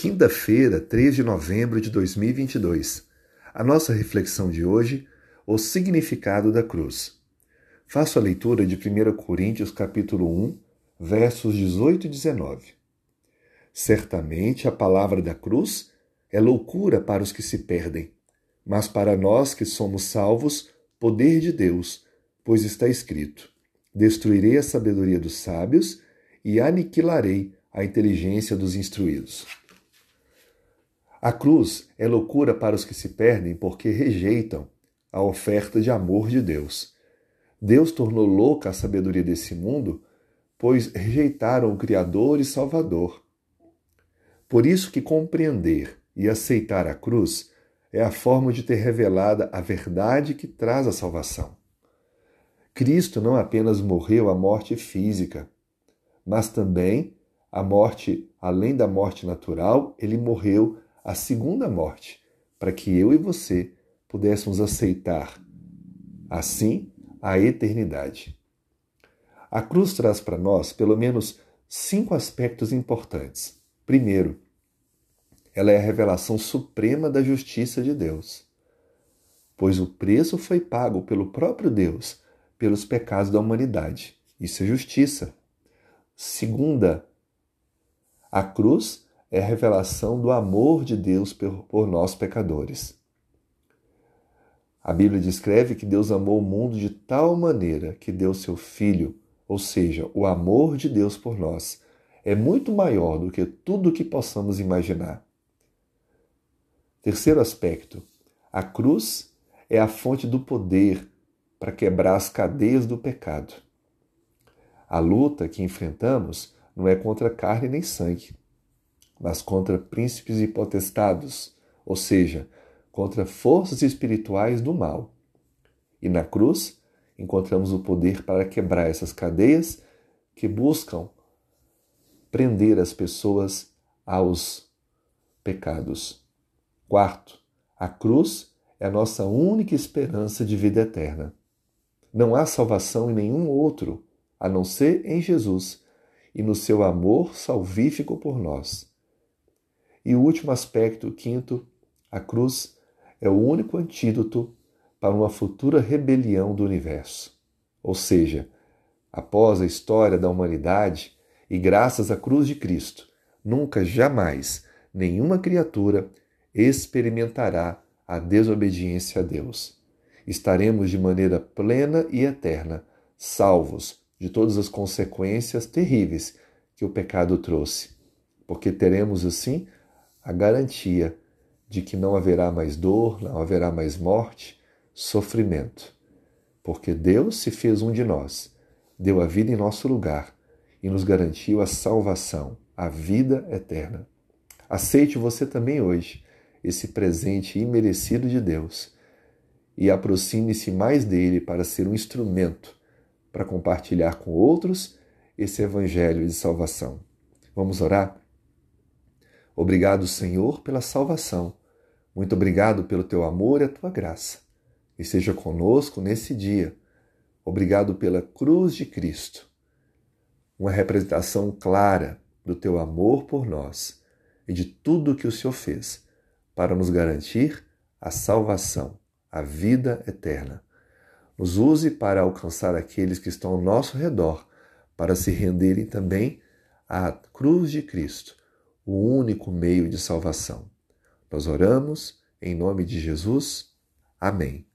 Quinta-feira, 3 de novembro de 2022. A nossa reflexão de hoje, o significado da cruz. Faço a leitura de 1 Coríntios capítulo 1, versos 18 e 19. Certamente a palavra da cruz é loucura para os que se perdem, mas para nós que somos salvos, poder de Deus, pois está escrito: Destruirei a sabedoria dos sábios e aniquilarei a inteligência dos instruídos. A cruz é loucura para os que se perdem porque rejeitam a oferta de amor de Deus. Deus tornou louca a sabedoria desse mundo, pois rejeitaram o Criador e Salvador. Por isso que compreender e aceitar a cruz é a forma de ter revelada a verdade que traz a salvação. Cristo não apenas morreu a morte física, mas também a morte, além da morte natural, ele morreu a segunda morte, para que eu e você pudéssemos aceitar, assim, a eternidade. A cruz traz para nós pelo menos cinco aspectos importantes. Primeiro, ela é a revelação suprema da justiça de Deus, pois o preço foi pago pelo próprio Deus pelos pecados da humanidade. Isso é justiça. Segunda, a cruz é a revelação do amor de Deus por nós pecadores. A Bíblia descreve que Deus amou o mundo de tal maneira que deu seu Filho, ou seja, o amor de Deus por nós, é muito maior do que tudo o que possamos imaginar. Terceiro aspecto: a cruz é a fonte do poder para quebrar as cadeias do pecado. A luta que enfrentamos não é contra carne nem sangue, mas contra príncipes e potestados, ou seja, contra forças espirituais do mal. E na cruz encontramos o poder para quebrar essas cadeias que buscam prender as pessoas aos pecados. Quarto, a cruz é a nossa única esperança de vida eterna. Não há salvação em nenhum outro, a não ser em Jesus e no seu amor salvífico por nós. E o último aspecto, quinto, a cruz é o único antídoto para uma futura rebelião do universo. Ou seja, após a história da humanidade e graças à cruz de Cristo, nunca jamais nenhuma criatura experimentará a desobediência a Deus. Estaremos de maneira plena e eterna salvos de todas as consequências terríveis que o pecado trouxe, porque teremos assim a garantia de que não haverá mais dor, não haverá mais morte, sofrimento. Porque Deus se fez um de nós, deu a vida em nosso lugar e nos garantiu a salvação, a vida eterna. Aceite você também hoje esse presente imerecido de Deus e aproxime-se mais dele para ser um instrumento para compartilhar com outros esse evangelho de salvação. Vamos orar? Obrigado, Senhor, pela salvação. Muito obrigado pelo teu amor e a tua graça. E seja conosco nesse dia. Obrigado pela cruz de Cristo, uma representação clara do teu amor por nós e de tudo o que o Senhor fez para nos garantir a salvação, a vida eterna. Nos use para alcançar aqueles que estão ao nosso redor, para se renderem também à cruz de Cristo o único meio de salvação. Nós oramos em nome de Jesus. Amém.